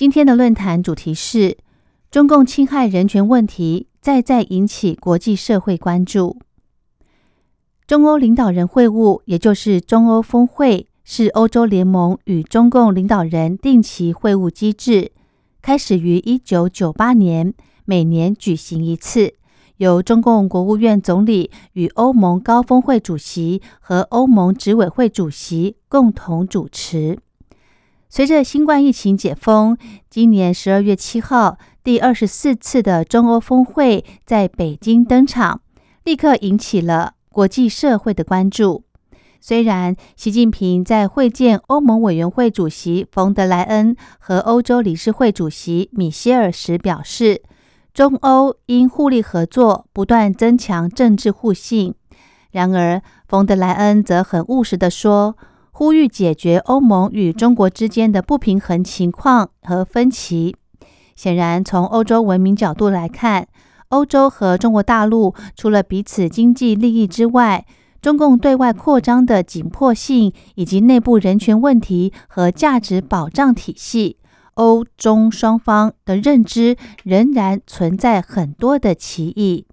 今天的论坛主题是中共侵害人权问题再再引起国际社会关注。中欧领导人会晤，也就是中欧峰会，是欧洲联盟与中共领导人定期会晤机制，开始于一九九八年，每年举行一次。由中共国务院总理与欧盟高峰会主席和欧盟执委会主席共同主持。随着新冠疫情解封，今年十二月七号，第二十四次的中欧峰会在北京登场，立刻引起了国际社会的关注。虽然习近平在会见欧盟委员会主席冯德莱恩和欧洲理事会主席米歇尔时表示，中欧应互利合作，不断增强政治互信。然而，冯德莱恩则很务实地说，呼吁解决欧盟与中国之间的不平衡情况和分歧。显然，从欧洲文明角度来看，欧洲和中国大陆除了彼此经济利益之外，中共对外扩张的紧迫性以及内部人权问题和价值保障体系。欧中双方的认知仍然存在很多的歧义。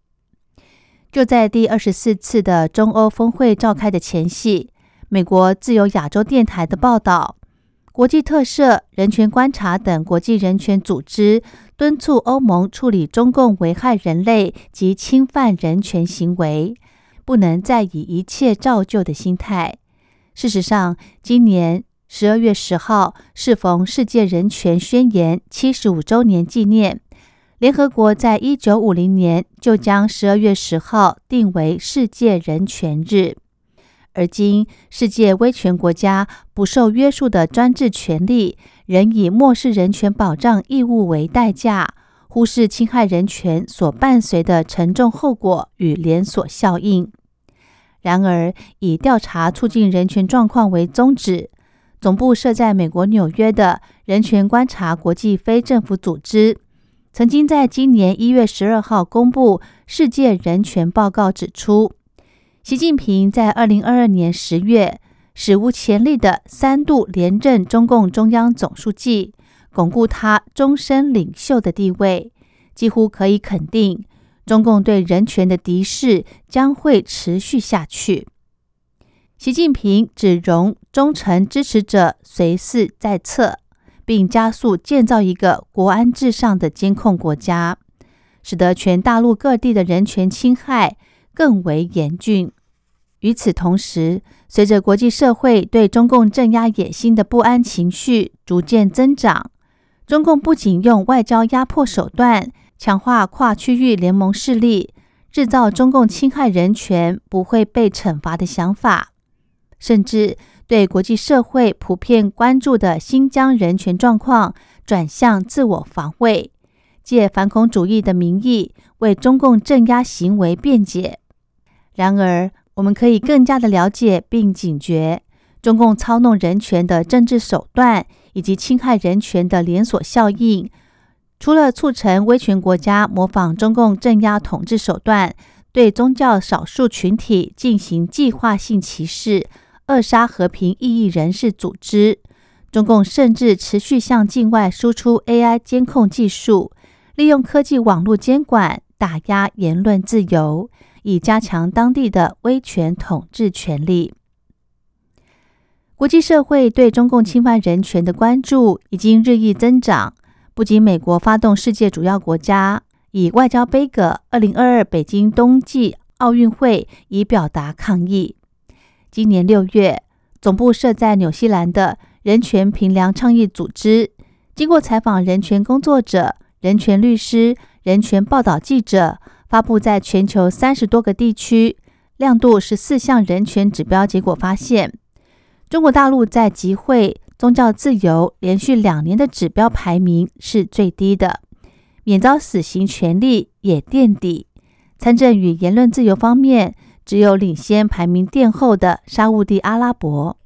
就在第二十四次的中欧峰会召开的前夕，美国自由亚洲电台的报道，国际特赦、人权观察等国际人权组织敦促欧盟处理中共危害人类及侵犯人权行为，不能再以一切照旧的心态。事实上，今年。十二月十号适逢世界人权宣言七十五周年纪念，联合国在一九五零年就将十二月十号定为世界人权日。而今，世界威权国家不受约束的专制权力，仍以漠视人权保障义务为代价，忽视侵害人权所伴随的沉重后果与连锁效应。然而，以调查促进人权状况为宗旨。总部设在美国纽约的人权观察国际非政府组织，曾经在今年一月十二号公布《世界人权报告》，指出，习近平在二零二二年十月史无前例的三度连任中共中央总书记，巩固他终身领袖的地位。几乎可以肯定，中共对人权的敌视将会持续下去。习近平只容忠诚支持者随侍在侧，并加速建造一个国安至上的监控国家，使得全大陆各地的人权侵害更为严峻。与此同时，随着国际社会对中共镇压野心的不安情绪逐渐增长，中共不仅用外交压迫手段强化跨区域联盟势力，制造中共侵害人权不会被惩罚的想法。甚至对国际社会普遍关注的新疆人权状况转向自我防卫，借反恐主义的名义为中共镇压行为辩解。然而，我们可以更加的了解并警觉中共操弄人权的政治手段以及侵害人权的连锁效应。除了促成威权国家模仿中共镇压统治手段，对宗教少数群体进行计划性歧视。扼杀和平异议人士组织，中共甚至持续向境外输出 AI 监控技术，利用科技网络监管打压言论自由，以加强当地的威权统治权力。国际社会对中共侵犯人权的关注已经日益增长，不仅美国发动世界主要国家以外交杯葛二零二二北京冬季奥运会，以表达抗议。今年六月，总部设在纽西兰的人权平良倡议组织，经过采访人权工作者、人权律师、人权报道记者，发布在全球三十多个地区、亮度十四项人权指标结果，发现中国大陆在集会、宗教自由连续两年的指标排名是最低的，免遭死刑权利也垫底。参政与言论自由方面，只有领先排名垫后的沙地阿拉伯。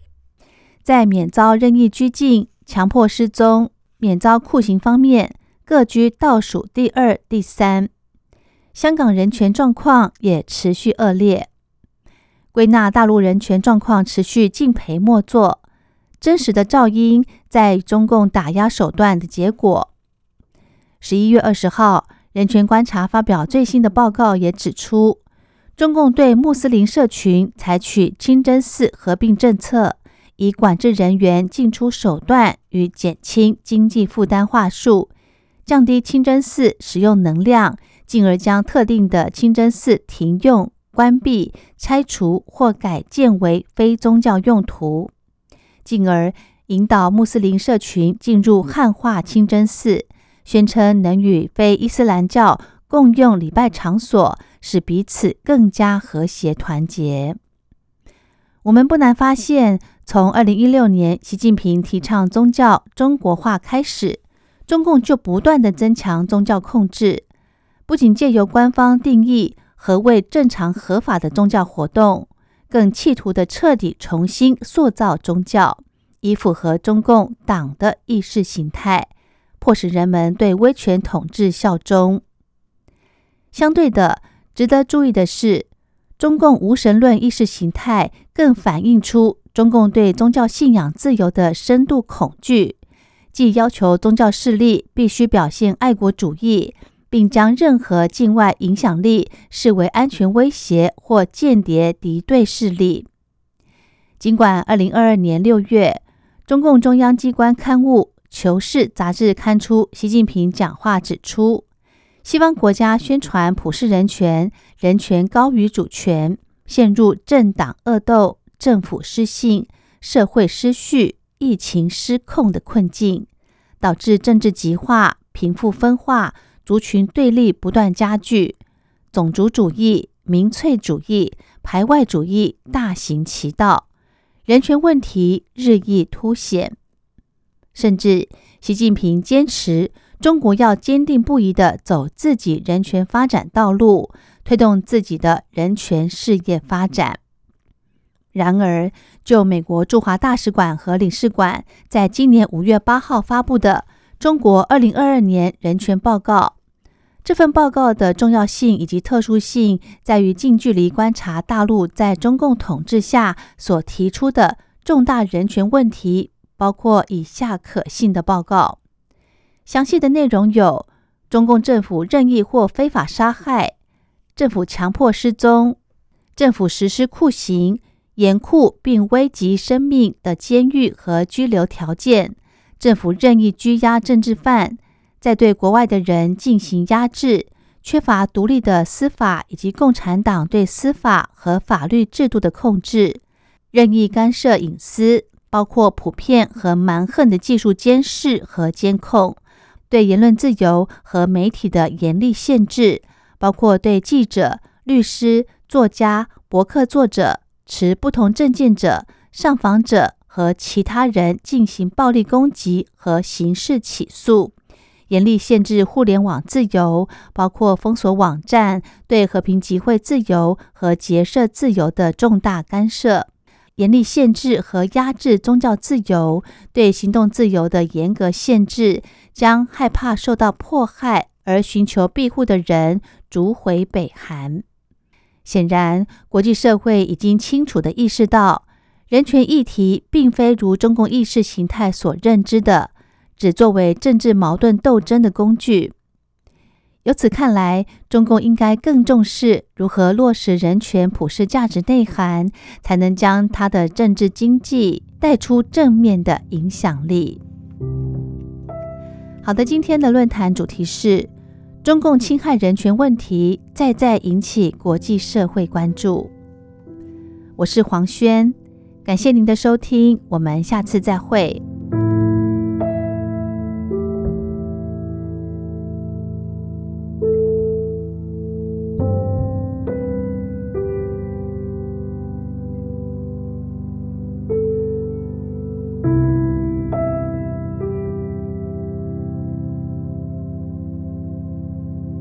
在免遭任意拘禁、强迫失踪、免遭酷刑方面，各居倒数第二、第三。香港人权状况也持续恶劣。归纳大陆人权状况持续敬陪末座，真实的噪音在中共打压手段的结果。十一月二十号，人权观察发表最新的报告，也指出，中共对穆斯林社群采取清真寺合并政策，以管制人员进出手段与减轻经济负担话术，降低清真寺使用能量，进而将特定的清真寺停用。关闭、拆除或改建为非宗教用途，进而引导穆斯林社群进入汉化清真寺，宣称能与非伊斯兰教共用礼拜场所，使彼此更加和谐团结。我们不难发现，从二零一六年习近平提倡宗教中国化开始，中共就不断的增强宗教控制，不仅借由官方定义。何为正常合法的宗教活动？更企图的彻底重新塑造宗教，以符合中共党的意识形态，迫使人们对威权统治效忠。相对的，值得注意的是，中共无神论意识形态更反映出中共对宗教信仰自由的深度恐惧，即要求宗教势力必须表现爱国主义。并将任何境外影响力视为安全威胁或间谍敌对势力。尽管二零二二年六月，中共中央机关刊物《求是》杂志刊出习近平讲话，指出西方国家宣传普世人权，人权高于主权，陷入政党恶斗、政府失信、社会失序、疫情失控的困境，导致政治极化、贫富分化。族群对立不断加剧，种族主义、民粹主义、排外主义大行其道，人权问题日益凸显。甚至习近平坚持中国要坚定不移的走自己人权发展道路，推动自己的人权事业发展。然而，就美国驻华大使馆和领事馆在今年五月八号发布的。中国二零二二年人权报告，这份报告的重要性以及特殊性在于近距离观察大陆在中共统治下所提出的重大人权问题，包括以下可信的报告。详细的内容有：中共政府任意或非法杀害，政府强迫失踪，政府实施酷刑、严酷并危及生命的监狱和拘留条件。政府任意拘押政治犯，在对国外的人进行压制，缺乏独立的司法以及共产党对司法和法律制度的控制，任意干涉隐私，包括普遍和蛮横的技术监视和监控，对言论自由和媒体的严厉限制，包括对记者、律师、作家、博客作者、持不同政见者、上访者。和其他人进行暴力攻击和刑事起诉，严厉限制互联网自由，包括封锁网站，对和平集会自由和结社自由的重大干涉；严厉限制和压制宗教自由，对行动自由的严格限制，将害怕受到迫害而寻求庇护的人逐回北韩。显然，国际社会已经清楚地意识到。人权议题并非如中共意识形态所认知的，只作为政治矛盾斗争的工具。由此看来，中共应该更重视如何落实人权普世价值内涵，才能将它的政治经济带出正面的影响力。好的，今天的论坛主题是中共侵害人权问题再再引起国际社会关注。我是黄轩。感谢您的收听，我们下次再会。